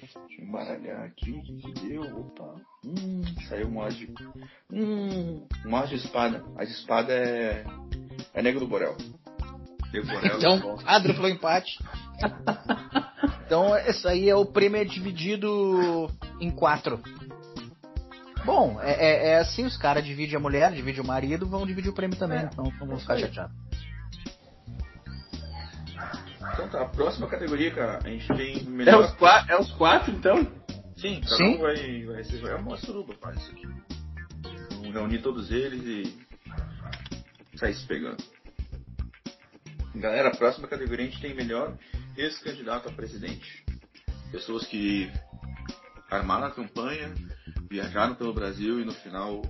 Deixa eu embaralhar aqui. O que que deu? Opa. Hum, saiu um as de. Hum, um as de espada. As de espada é. É Negro do Borel. Negro do Borel. Então, quádruplo empate. então, esse aí é o prêmio é dividido em quatro. Bom, é, é- é assim, os caras dividem a mulher, dividem o marido, vão dividir o prêmio também, então não vão ficar chateados. Então tá, a próxima categoria, cara, a gente tem É melhor. os, qua- é os quatro, então? Sim, cada Sim. um vai, vai ser. É uma suruba, faz isso aqui. Vamos reunir todos eles e. sair se pegando. Galera, a próxima categoria a gente tem melhor ex-candidato a presidente. Pessoas que armaram a campanha, viajaram pelo Brasil e no final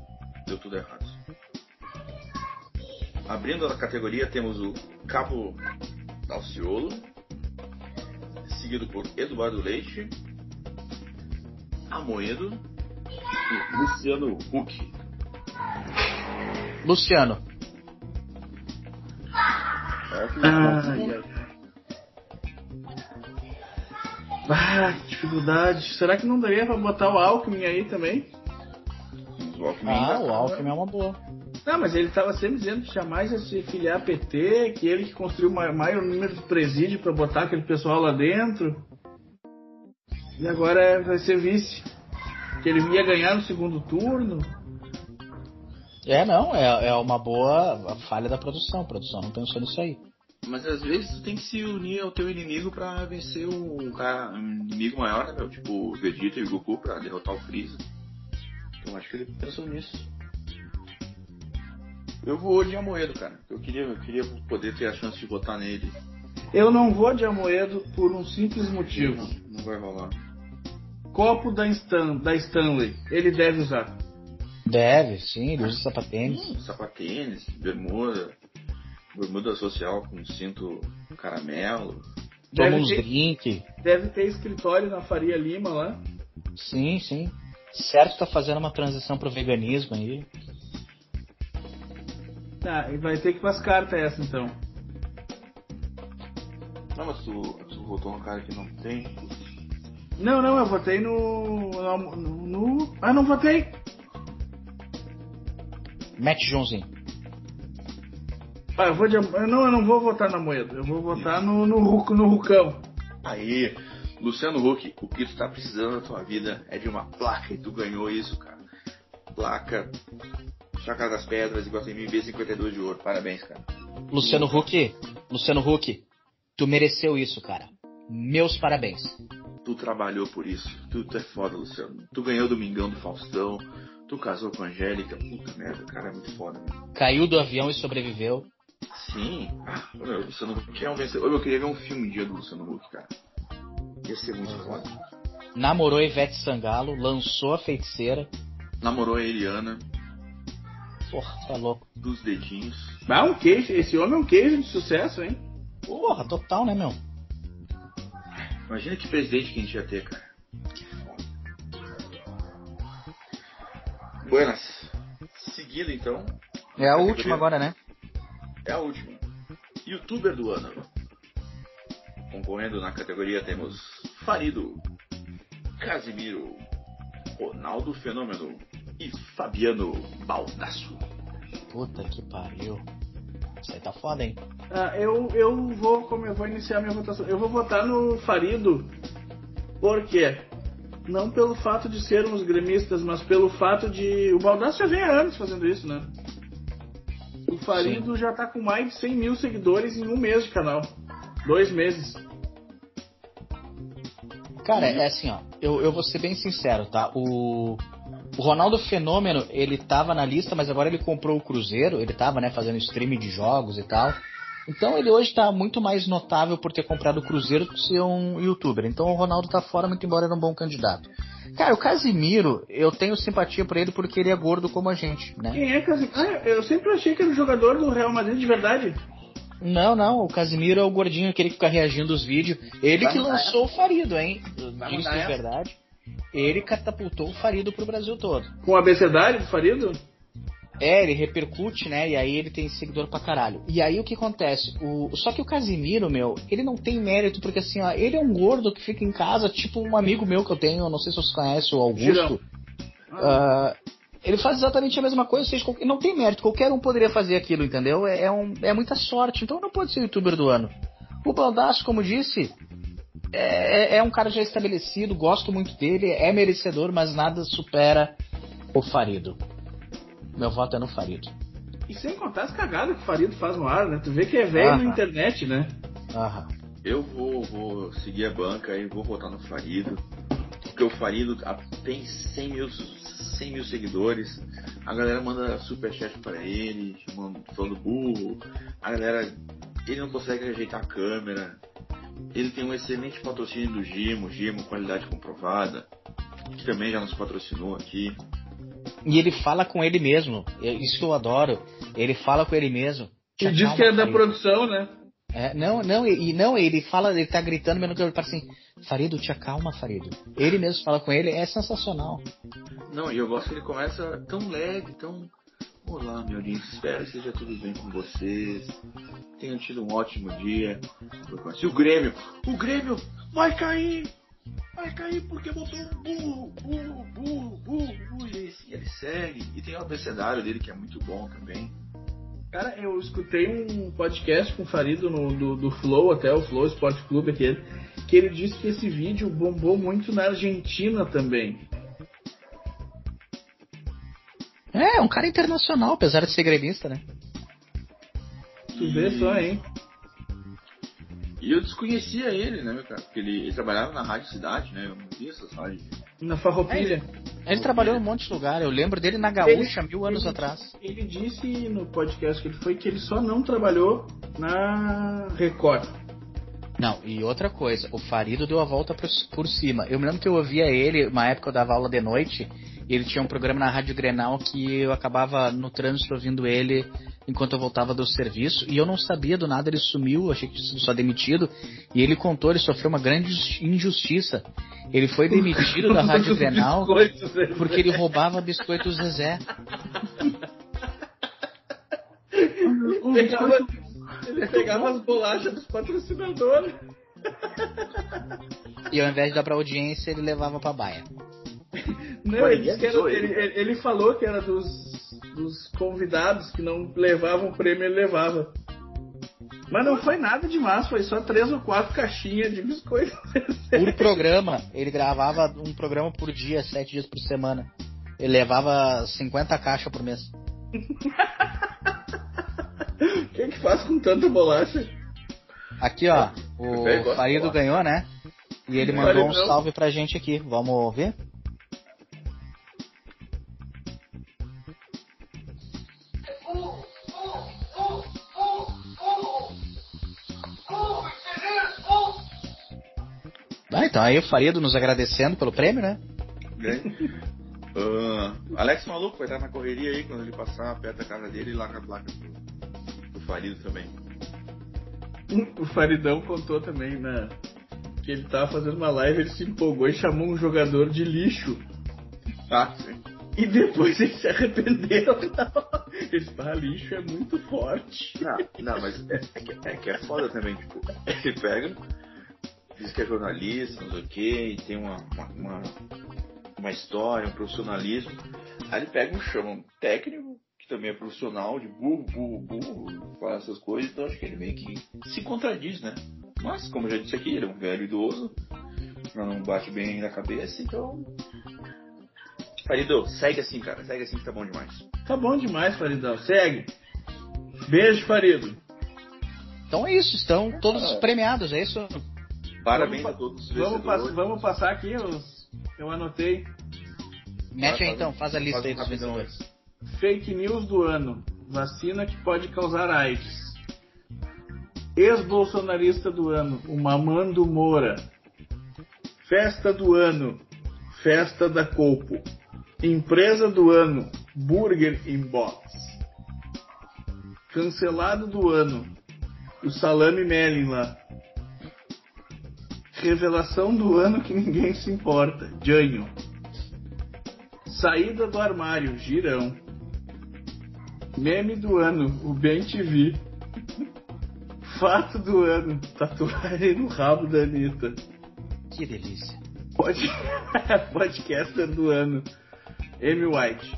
deu tudo errado. Abrindo a categoria temos o Cabo Dalciolo, seguido por Eduardo Leite, Amoedo e Luciano Huck. Luciano, que Ai, ai. Ah, que dificuldade. Será que não daria pra botar o Alckmin aí também? o Alckmin ah, já o tava- Alckmin é uma boa. Não, mas ele tava sempre dizendo que jamais ia se filiar a PT, que ele que construiu o ma- maior número de presídio pra botar aquele pessoal lá dentro. E agora é- vai ser vice. Que ele ia ganhar no segundo turno. É, não, é, é uma boa falha da produção. A produção não pensou nisso aí. Mas às vezes tu tem que se unir ao teu inimigo pra vencer um cara, um inimigo maior, né, meu? Tipo o Vegeta e o Goku pra derrotar o Freeza. Então acho que ele pensou nisso. Eu vou de Amoedo, cara. Eu queria, eu queria poder ter a chance de votar nele. Eu não vou de Amoedo por um simples motivo. Não, vai rolar. Copo da, Stan, da Stanley. Ele deve usar. Deve, sim, ele usa sapatênis. Hum, sapatênis, bermuda, bermuda social com cinto caramelo. Toma Deve uns ter, drink. deve ter escritório na Faria Lima lá. Sim, sim. Certo tá fazendo uma transição pro veganismo aí. Ah, e vai ter que ir pras cartas essa então. Não, mas tu, tu votou no cara que não tem. Não, não, eu votei no. no. no- ah, não votei! Mete Joãozinho. Ah, eu vou de. eu Não, eu não vou votar na moeda. Eu vou votar no, no, Ruc- no Rucão. Aí, Luciano Huck, o que tu tá precisando na tua vida é de uma placa e tu ganhou isso, cara. Placa Chácara das Pedras, Iguatemi B52 de ouro. Parabéns, cara. Luciano Huck, Luciano Huck, tu mereceu isso, cara. Meus parabéns. Tu trabalhou por isso. Tu, tu é foda, Luciano. Tu ganhou o Domingão do Faustão. Tu casou com a Angélica. Puta merda, o cara é muito foda, meu. Caiu do avião e sobreviveu. Sim. Ah, meu, Luciano Huck é um vencedor. Eu queria ver um filme um dia do Luciano Huck, cara. Ia ser muito foda. Namorou Ivete Sangalo, lançou a feiticeira. Namorou a Eliana Porra, tá louco. dos dedinhos. Ah, um queijo. Esse homem é um queijo de sucesso, hein? Porra, total, né, meu? Imagina que presidente que a gente ia ter, cara. Buenas. Seguindo então, É a última agora, né? é a última. Youtuber do ano. Concorrendo na categoria temos Farido, Casimiro, Ronaldo Fenômeno e Fabiano Baldasso. Puta que pariu. Isso aí tá foda, hein? Ah, eu, eu vou como eu vou iniciar minha votação. Eu vou votar no Farido. Por quê? Não pelo fato de sermos gremistas, mas pelo fato de. O Baldaço já vem há anos fazendo isso, né? O Farido já tá com mais de 100 mil seguidores em um mês de canal. Dois meses. Cara, é assim, ó. Eu, eu vou ser bem sincero, tá? O, o Ronaldo Fenômeno, ele tava na lista, mas agora ele comprou o Cruzeiro. Ele tava, né, fazendo streaming de jogos e tal. Então ele hoje tá muito mais notável por ter comprado o Cruzeiro do que ser um youtuber. Então o Ronaldo tá fora, muito embora era um bom candidato. Cara, o Casimiro, eu tenho simpatia por ele porque ele é gordo como a gente, né? Quem é Casimiro? Ah, eu sempre achei que era o jogador do Real Madrid de verdade. Não, não, o Casimiro é o gordinho, aquele que fica reagindo aos vídeos. Ele Vai que lançou o Farido, hein? Vai de essa? verdade. Ele catapultou o Farido pro Brasil todo. Com o abecedário do Farido? É, ele repercute, né? E aí ele tem seguidor pra caralho. E aí o que acontece? O... Só que o Casimiro, meu, ele não tem mérito, porque assim, ó, ele é um gordo que fica em casa, tipo um amigo meu que eu tenho, eu não sei se vocês conhecem, o Augusto. Ah, ele faz exatamente a mesma coisa, seja, qualquer- não tem mérito, qualquer um poderia fazer aquilo, entendeu? É, é um- é muita sorte, então não pode ser youtuber do ano. O Baldaço, como disse, é, é um cara já estabelecido, gosto muito dele, é merecedor, mas nada supera o Farido. Meu voto é no Farido. E sem contar as cagadas que o Farido faz no ar, né? Tu vê que é velho Aham. na internet, né? Aham. Eu vou, vou seguir a banca e vou votar no Farido. Porque o Farido tem 100 mil, 100 mil seguidores. A galera manda superchat pra ele, chamando, falando burro. A galera. Ele não consegue ajeitar a câmera. Ele tem um excelente patrocínio do Gimo, Gimo, qualidade comprovada. Que também já nos patrocinou aqui. E ele fala com ele mesmo, é isso que eu adoro. Ele fala com ele mesmo. Te E diz que é da produção, né? É, não, não, e não, ele fala, ele tá gritando, mas ele fala assim, Farido, te acalma, Farido. Ele mesmo fala com ele, é sensacional. Não, e eu gosto que ele começa tão leve, tão. Olá, meu dia, espero que seja tudo bem com vocês. Tenham tido um ótimo dia. E o Grêmio, o Grêmio vai cair! Vai cair porque botou um burro, burro, burro, burro, burro. E ele, segue. E tem o abecedário dele que é muito bom também. Cara, eu escutei um podcast com o Farido no, do, do Flow, até o Flow Sport Clube aquele, que ele disse que esse vídeo bombou muito na Argentina também. É, um cara internacional, apesar de ser gremista, né? Tu vê só, hein? E eu desconhecia ele, né, meu cara? Porque ele, ele trabalhava na Rádio Cidade, né? Eu não vi essas rádios. Na Farroupilha. Ele trabalhou em um monte de lugar, eu lembro dele na Gaúcha mil anos ele- atrás. Ele disse no podcast que ele foi que ele só não trabalhou na Record. Não, e outra coisa, o Farido deu a volta por, por cima. Eu me lembro que eu ouvia ele, uma época eu dava aula de noite, e ele tinha um programa na Rádio Grenal que eu acabava no trânsito ouvindo ele enquanto eu voltava do serviço, e eu não sabia do nada, ele sumiu, achei que tinha sido só demitido, e ele contou, ele sofreu uma grande injustiça. Ele foi demitido da <laughs> Rádio Grenal né? porque ele roubava biscoito Zezé. Pegava- ele pegava as bolachas dos patrocinadores. E ao invés de dar pra audiência, ele levava pra baia. Não, ele, disse que era- ele, ele. ele- falou que era dos, dos convidados que não levavam o prêmio, ele levava. Mas não foi nada demais, foi só três ou quatro caixinhas de biscoito. Por <laughs> programa, ele gravava um programa por dia, sete dias por semana. Ele levava 50 caixas por mês. O que que faz com tanta bolacha? Aqui, ó, o Farido ganhou, né? E ele mandou um salve pra gente aqui. Vamos ver? Ah, então aí o Farido nos agradecendo pelo prêmio, né? Grande. Ah, Alex Maluco vai estar na correria aí quando ele passar perto da casa dele e larga a placa do, do Farido também. <laughs> O Faridão contou também né, que ele tava fazendo uma live, ele se empolgou e chamou um jogador de lixo. Ah, sim. E depois ele se arrependeu. <laughs> Ele disse, ah, lixo é muito forte. Não, não mas é, é que, é que é foda também, tipo, ele pega, diz que é jornalista, não sei o que, e tem uma, uma, uma, uma história, um profissionalismo. Aí ele pega um chama um técnico, que também é profissional, de burro, burro, burro, fala essas coisas, então acho que ele meio que se contradiz, né? Mas, como eu já disse aqui, ele é um velho idoso, não bate bem na cabeça, então. Farido, segue assim, cara. Segue assim que tá bom demais. Tá bom demais, Faridão. Segue. Beijo, Farido. Então é isso, estão todos premiados, é isso? Parabéns Vamos a todos os Vamos, pass- vamos passar aqui os. Eu anotei. Mete aí então, faz a lista faz aí dos vencedores. Fake news do ano. Vacina que pode causar AIDS. Ex-bolsonarista do ano, o Mamando Moura. Festa do ano, festa da Colpo. Empresa do ano, Burger Inbox. Cancelado do ano, o Salame Melin lá. Revelação do ano que ninguém se importa, Janho. Saída do armário, Girão. Meme do ano, o Bem TV. <laughs> Fato do ano, tatuagem no rabo da Anitta. Que delícia. Pod... <laughs> Podcaster do ano, Amy White.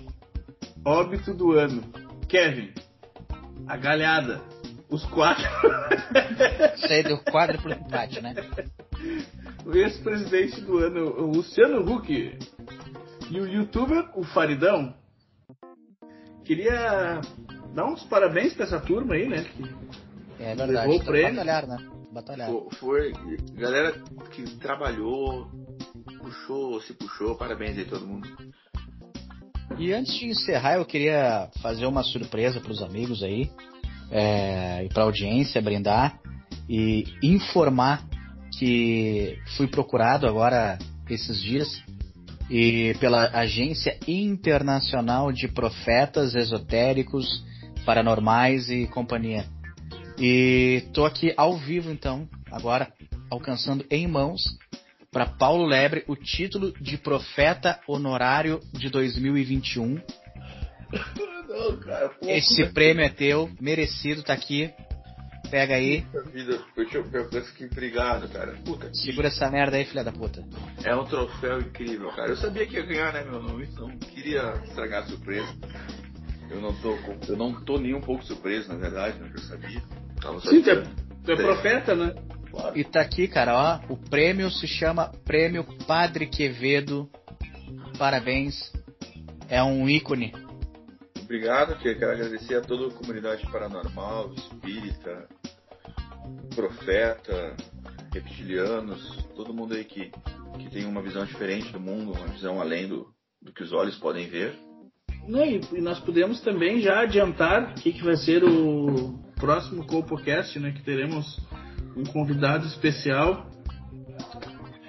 Óbito do ano, Kevin. A galhada, os quatro. Isso aí deu quadro pro empate, né? <laughs> o ex-presidente do ano, o Luciano Huck. E o youtuber, o Faridão. Queria dar uns parabéns pra essa turma aí, né? que É verdade. Levou o prêmio. batalhar, né? Batalhar. Foi galera que trabalhou, puxou, se puxou, parabéns aí todo mundo. E antes de encerrar, eu queria fazer uma surpresa para os amigos aí é, e para a audiência brindar e informar que fui procurado agora esses dias e pela Agência Internacional de Profetas Esotéricos, Paranormais e Companhia. E tô aqui ao vivo então, agora alcançando em mãos para Paulo Lebre o título de profeta honorário de 2021. Não, cara, Esse prêmio é teu, merecido, tá aqui. Pega aí, puta vida, eu, te- eu, eu fiquei intrigado, cara. Puta, que- segura essa merda aí, filha da puta. é um troféu incrível, cara. Eu sabia que ia ganhar, né, meu nome, então não queria estragar a surpresa. Eu não tô, eu não tô nem um pouco surpreso, na verdade, né, eu sabia. Tava Sim, tu é, tu é profeta, né? Claro. E tá aqui, cara, ó. O prêmio se chama Prêmio Padre Quevedo. Parabéns. É um ícone. Obrigado, eu quero agradecer a toda a comunidade paranormal, espírita, profeta, reptilianos, todo mundo aí que, que tem uma visão diferente do mundo, uma visão além do, do que os olhos podem ver. E, e nós podemos também já adiantar o que, que vai ser o próximo CopoCast, né? Que teremos um convidado especial,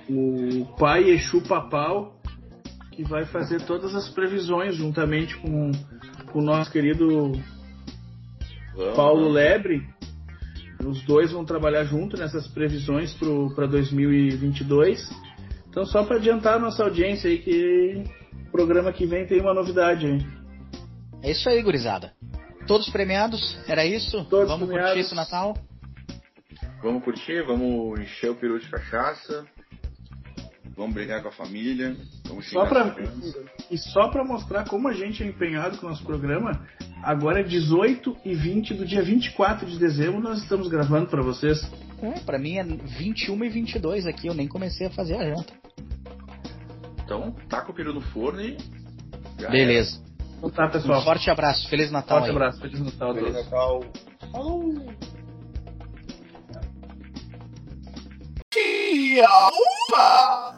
o pai Exu Papal, que vai fazer todas as previsões juntamente com, com o nosso querido Vamos, Paulo vamos. Lebre. Os dois vão trabalhar junto nessas previsões para 2022. Então, só para adiantar a nossa audiência aí, que o programa que vem tem uma novidade. É isso aí, gurizada. Todos premiados? Era isso? Todos Vamos premiados. curtir esse Natal? Vamos curtir, vamos encher o peru de cachaça, vamos brigar com a família, vamos Só pra, e só para mostrar como a gente é empenhado com o nosso programa, agora é 18 e 20 do dia 24 de dezembro nós estamos gravando para vocês. É, pra mim é 21 e 22 aqui. Eu nem comecei a fazer a janta. Então, taca o peru no forno e. Beleza. Então tá, Um pessoal. forte abraço. Feliz Natal Forte aí. abraço. Feliz Natal. Feliz todos. Natal. Opa!